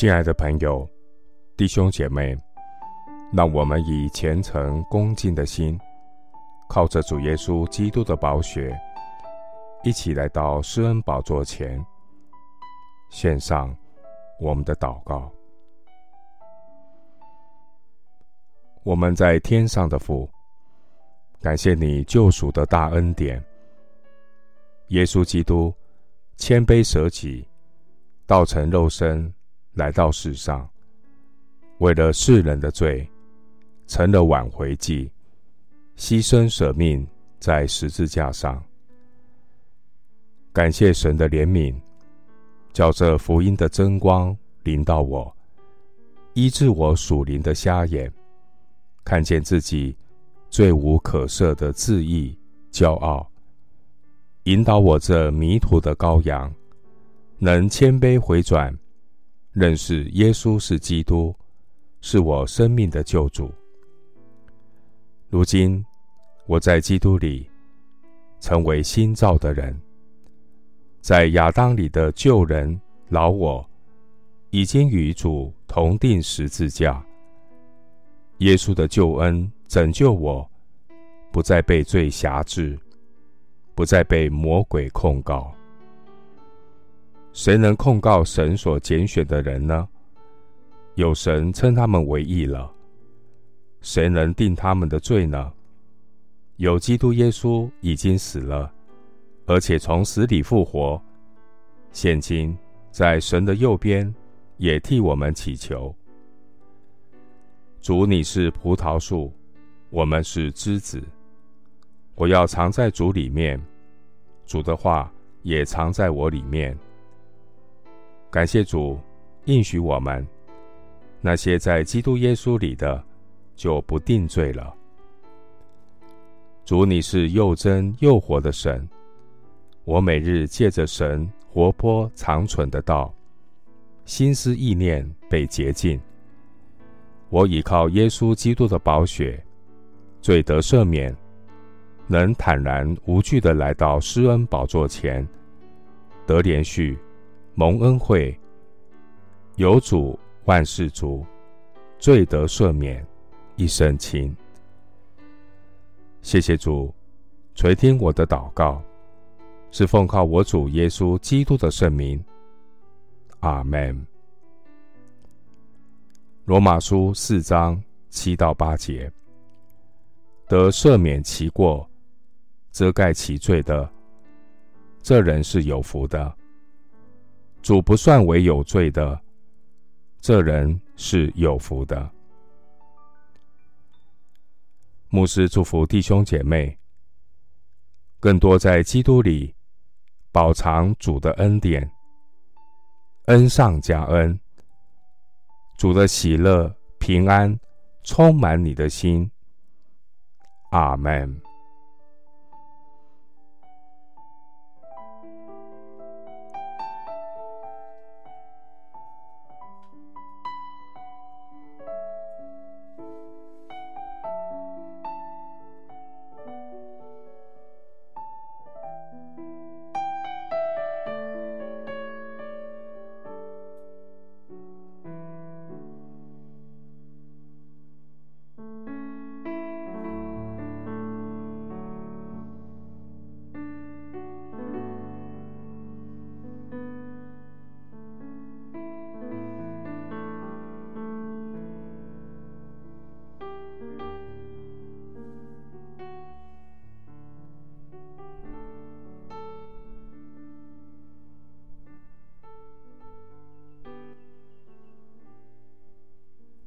亲爱的朋友、弟兄姐妹，让我们以虔诚恭敬的心，靠着主耶稣基督的宝血，一起来到施恩宝座前，献上我们的祷告。我们在天上的父，感谢你救赎的大恩典。耶稣基督谦卑舍己，道成肉身。来到世上，为了世人的罪，成了挽回祭，牺牲舍命在十字架上。感谢神的怜悯，叫这福音的真光临到我，医治我属灵的瞎眼，看见自己罪无可赦的自义骄傲，引导我这迷途的羔羊，能谦卑回转。认识耶稣是基督，是我生命的救主。如今我在基督里成为新造的人，在亚当里的旧人老我已经与主同钉十字架。耶稣的救恩拯救我，不再被罪辖制，不再被魔鬼控告。谁能控告神所拣选的人呢？有神称他们为义了。谁能定他们的罪呢？有基督耶稣已经死了，而且从死里复活，现今在神的右边，也替我们祈求。主，你是葡萄树，我们是枝子。我要藏在主里面，主的话也藏在我里面。感谢主应许我们，那些在基督耶稣里的，就不定罪了。主，你是又真又活的神，我每日借着神活泼长存的道，心思意念被洁净。我倚靠耶稣基督的宝血，罪得赦免，能坦然无惧的来到施恩宝座前，得怜恤。蒙恩惠，有主万事足，罪得赦免，一身轻。谢谢主垂听我的祷告，是奉靠我主耶稣基督的圣名。阿门。罗马书四章七到八节，得赦免其过、遮盖其罪的，这人是有福的。主不算为有罪的，这人是有福的。牧师祝福弟兄姐妹，更多在基督里饱尝主的恩典，恩上加恩。主的喜乐平安充满你的心。阿门。